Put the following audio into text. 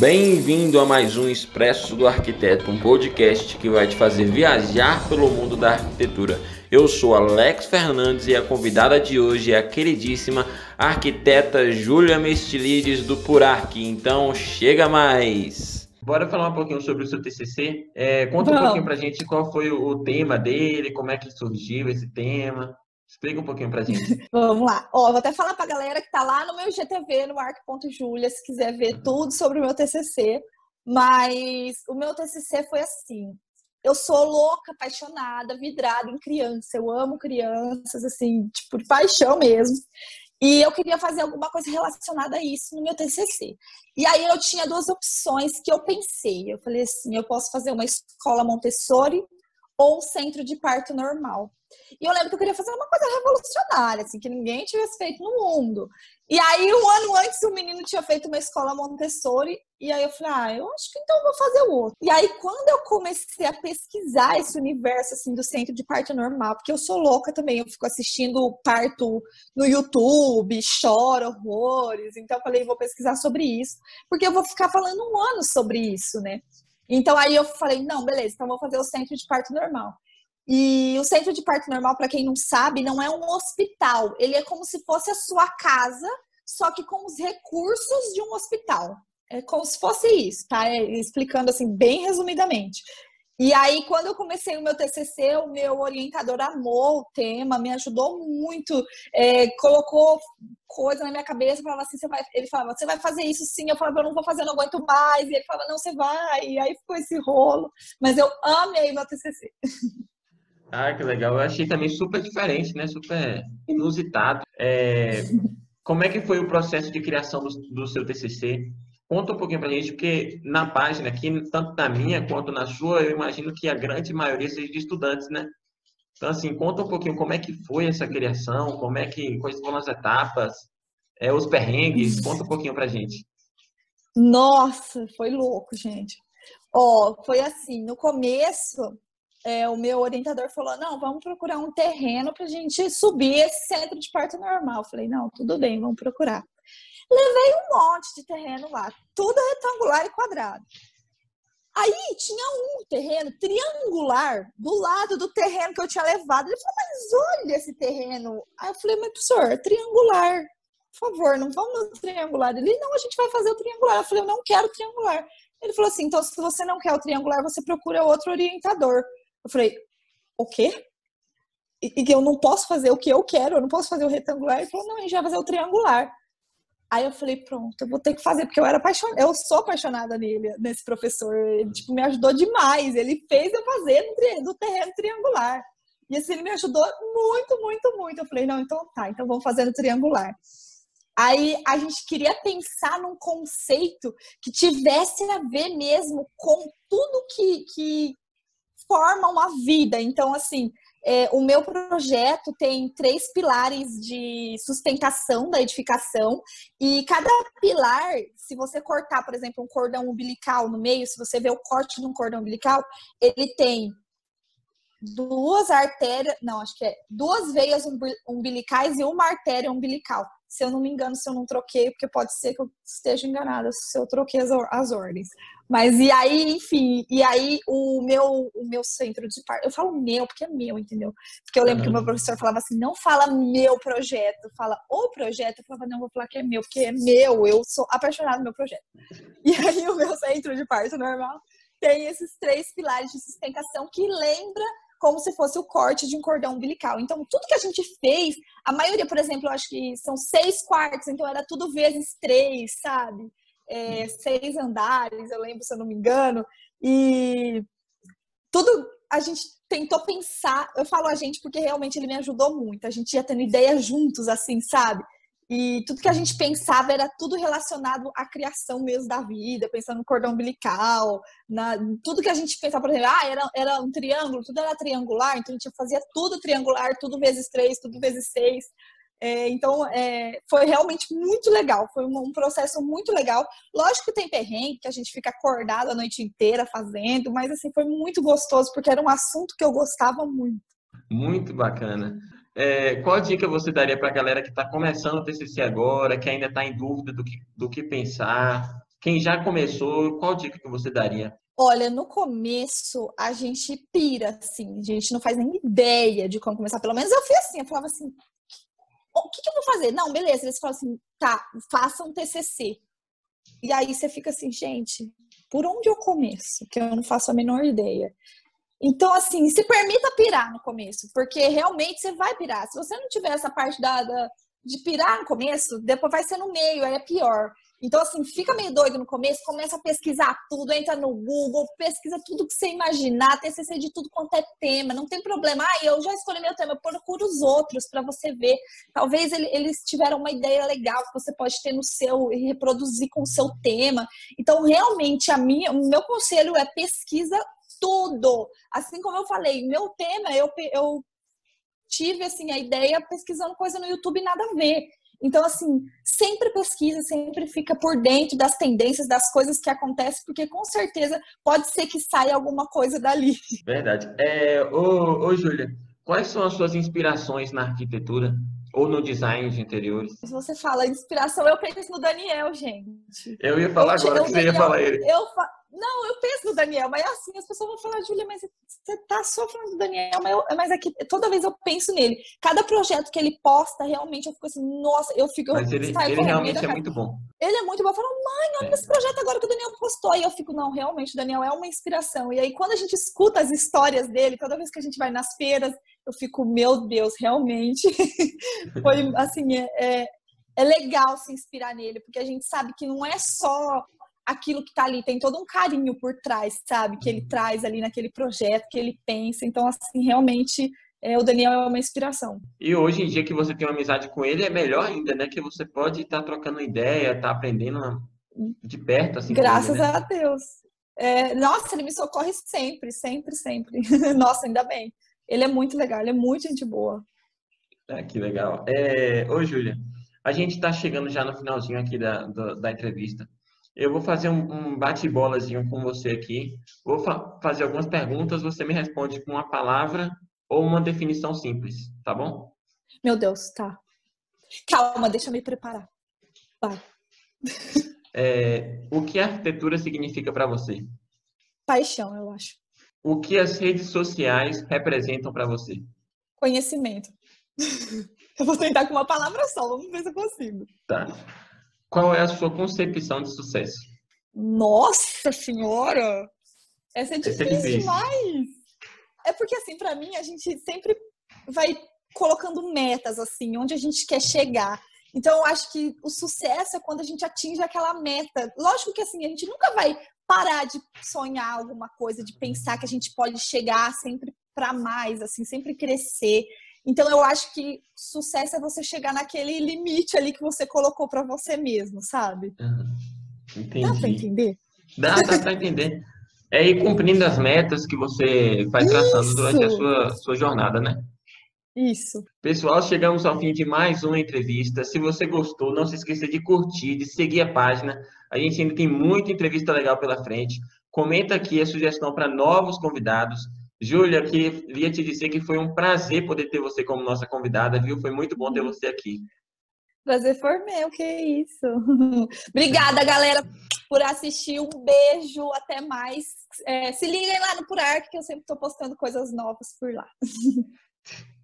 Bem-vindo a mais um Expresso do Arquiteto, um podcast que vai te fazer viajar pelo mundo da arquitetura. Eu sou Alex Fernandes e a convidada de hoje é a queridíssima arquiteta Júlia Mestilides do Purarc. Então, chega mais! Bora falar um pouquinho sobre o seu TCC. É, conta um pouquinho pra gente qual foi o tema dele, como é que surgiu esse tema. Explica um pouquinho pra gente. Vamos lá. Ó, vou até falar pra galera que tá lá no meu GTV, no arc.julia, se quiser ver tudo sobre o meu TCC. Mas o meu TCC foi assim. Eu sou louca, apaixonada, vidrada em criança. Eu amo crianças, assim, tipo, de paixão mesmo. E eu queria fazer alguma coisa relacionada a isso no meu TCC. E aí eu tinha duas opções que eu pensei. Eu falei assim, eu posso fazer uma escola Montessori ou centro de parto normal. E eu lembro que eu queria fazer uma coisa revolucionária, assim, que ninguém tivesse feito no mundo. E aí, um ano antes, o menino tinha feito uma escola Montessori, e aí eu falei, ah, eu acho que então eu vou fazer o outro. E aí, quando eu comecei a pesquisar esse universo, assim, do centro de parto normal, porque eu sou louca também, eu fico assistindo parto no YouTube, choro horrores, então eu falei, vou pesquisar sobre isso, porque eu vou ficar falando um ano sobre isso, né? Então aí eu falei, não, beleza, então vou fazer o centro de parto normal. E o centro de parto normal, para quem não sabe, não é um hospital. Ele é como se fosse a sua casa, só que com os recursos de um hospital. É como se fosse isso, tá? É, explicando assim, bem resumidamente. E aí, quando eu comecei o meu TCC, o meu orientador amou o tema, me ajudou muito, é, colocou coisa na minha cabeça, falava assim, você vai, ele falava, você vai fazer isso sim, eu falava, eu não vou fazer, eu não aguento mais, e ele falava, não, você vai, e aí ficou esse rolo, mas eu amei meu TCC. Ah, que legal, eu achei também super diferente, né, super inusitado. É, como é que foi o processo de criação do, do seu TCC? Conta um pouquinho pra gente, porque na página aqui, tanto na minha quanto na sua, eu imagino que a grande maioria seja de estudantes, né? Então, assim, conta um pouquinho como é que foi essa criação, como é que, quais foram as etapas, é, os perrengues, conta um pouquinho pra gente. Nossa, foi louco, gente. Ó, foi assim, no começo, é, o meu orientador falou, não, vamos procurar um terreno pra gente subir esse centro de parto normal. Eu falei, não, tudo bem, vamos procurar. Levei um monte de terreno lá, tudo retangular e quadrado. Aí tinha um terreno triangular do lado do terreno que eu tinha levado. Ele falou, mas olha esse terreno. Aí eu falei, mas professor, triangular. Por favor, não vamos no triangular. Ele, não, a gente vai fazer o triangular. Eu falei, eu não quero triangular. Ele falou assim, então se você não quer o triangular, você procura outro orientador. Eu falei, o quê? E que eu não posso fazer o que eu quero, eu não posso fazer o retangular. Ele falou, não, a gente vai fazer o triangular. Aí eu falei, pronto, eu vou ter que fazer, porque eu era apaixonada, eu sou apaixonada nele, nesse professor. Ele, tipo, me ajudou demais. Ele fez eu fazer no terreno triangular. E assim, ele me ajudou muito, muito, muito. Eu falei, não, então tá, então vamos fazer no triangular. Aí a gente queria pensar num conceito que tivesse a ver mesmo com tudo que, que forma uma vida. Então, assim, é, o meu projeto tem três pilares de sustentação da edificação e cada pilar, se você cortar, por exemplo, um cordão umbilical no meio, se você vê o corte de um cordão umbilical, ele tem duas artérias, não, acho que é duas veias umbilicais e uma artéria umbilical se eu não me engano, se eu não troquei, porque pode ser que eu esteja enganada se eu troquei as, as ordens. Mas e aí, enfim, e aí o meu, o meu centro de parto, eu falo meu, porque é meu, entendeu? Porque eu lembro uhum. que o meu professor falava assim, não fala meu projeto, fala o projeto. Eu falava, não, vou falar que é meu, porque é meu, eu sou apaixonada no meu projeto. E aí o meu centro de parto normal tem esses três pilares de sustentação que lembra como se fosse o corte de um cordão umbilical. Então, tudo que a gente fez, a maioria, por exemplo, eu acho que são seis quartos, então era tudo vezes três, sabe? É, seis andares, eu lembro, se eu não me engano. E tudo a gente tentou pensar, eu falo a gente porque realmente ele me ajudou muito. A gente ia tendo ideias juntos, assim, sabe? E tudo que a gente pensava era tudo relacionado à criação mesmo da vida, pensando no cordão umbilical, na, tudo que a gente pensava, por exemplo, ah, era, era um triângulo, tudo era triangular, então a gente fazia tudo triangular, tudo vezes três, tudo vezes seis. É, então, é, foi realmente muito legal, foi um, um, processo muito legal. Lógico que tem perrengue, que a gente fica acordado a noite inteira fazendo, mas assim, foi muito gostoso, porque era um assunto que eu gostava muito. Muito bacana. É, qual dica você daria para a galera que está começando o TCC agora, que ainda está em dúvida do que, do que pensar? quem já começou, qual dica que você daria? Olha, no começo a gente pira, assim, a gente não faz nem ideia de como começar. Pelo menos eu fui assim, eu falava assim, o que, que eu vou fazer? Não, beleza. Eles falam assim, tá, faça um TCC. E aí você fica assim, gente, por onde eu começo? Que eu não faço a menor ideia. Então, assim, se permita pirar no começo, porque realmente você vai pirar. Se você não tiver essa parte da, da de pirar no começo, depois vai ser no meio, aí é pior. Então, assim, fica meio doido no começo, começa a pesquisar tudo, entra no Google, pesquisa tudo que você imaginar, TCC de tudo quanto é tema, não tem problema. Ah, eu já escolhi meu tema, procuro os outros para você ver. Talvez eles tiveram uma ideia legal que você pode ter no seu e reproduzir com o seu tema. Então, realmente, a minha, o meu conselho é pesquisa tudo. Assim como eu falei, meu tema, eu, eu tive assim a ideia pesquisando coisa no YouTube nada a ver. Então, assim, sempre pesquisa, sempre fica por dentro das tendências, das coisas que acontecem, porque com certeza pode ser que saia alguma coisa dali. Verdade. É, ô, ô Júlia, quais são as suas inspirações na arquitetura? Ou no design de interiores? Se você fala inspiração, eu penso no Daniel, gente. Eu ia falar eu, agora que você Daniel, ia falar ele. Eu, não, eu penso no Daniel, mas é assim, as pessoas vão falar, Júlia, mas você tá só falando do Daniel, mas, eu, mas aqui, toda vez eu penso nele. Cada projeto que ele posta, realmente, eu fico assim, nossa, eu fico. Mas ele, ele realmente é muito bom. Ele é muito bom. Eu falo, mãe, olha é. esse projeto agora que o Daniel postou. E eu fico, não, realmente, o Daniel é uma inspiração. E aí, quando a gente escuta as histórias dele, toda vez que a gente vai nas feiras, eu fico, meu Deus, realmente. Foi assim, é, é, é legal se inspirar nele, porque a gente sabe que não é só aquilo que tá ali, tem todo um carinho por trás, sabe? Que ele uhum. traz ali naquele projeto, que ele pensa. Então, assim, realmente é, o Daniel é uma inspiração. E hoje em dia que você tem uma amizade com ele, é melhor ainda, né? Que você pode estar tá trocando ideia, estar tá aprendendo de perto, assim. Graças ele, né? a Deus. É, nossa, ele me socorre sempre, sempre, sempre. nossa, ainda bem. Ele é muito legal, ele é muito gente boa. Ah, que legal. É... Ô, Júlia, a gente está chegando já no finalzinho aqui da, da, da entrevista. Eu vou fazer um, um bate-bolazinho com você aqui. Vou fa fazer algumas perguntas, você me responde com uma palavra ou uma definição simples, tá bom? Meu Deus, tá. Calma, deixa eu me preparar. Vai. É, o que a arquitetura significa para você? Paixão, eu acho. O que as redes sociais representam para você? Conhecimento. Eu vou tentar com uma palavra só, vamos ver se eu consigo. Tá. Qual é a sua concepção de sucesso? Nossa senhora! Essa é difícil, Essa é difícil. demais. É porque assim, para mim, a gente sempre vai colocando metas assim, onde a gente quer chegar. Então, eu acho que o sucesso é quando a gente atinge aquela meta. Lógico que assim, a gente nunca vai parar de sonhar alguma coisa, de pensar que a gente pode chegar sempre para mais, assim, sempre crescer. Então eu acho que sucesso é você chegar naquele limite ali que você colocou para você mesmo, sabe? Uhum. Entendi. Dá para entender? Dá, dá para entender. É ir cumprindo as metas que você vai traçando Isso. durante a sua, sua jornada, né? Isso. Pessoal, chegamos ao fim de mais uma entrevista. Se você gostou, não se esqueça de curtir, de seguir a página. A gente ainda tem muita entrevista legal pela frente. Comenta aqui a sugestão para novos convidados. Júlia, queria te dizer que foi um prazer poder ter você como nossa convidada, viu? Foi muito bom ter você aqui. Prazer foi meu, que isso. Obrigada, galera, por assistir. Um beijo, até mais. É, se liguem lá no Purarc, que eu sempre estou postando coisas novas por lá.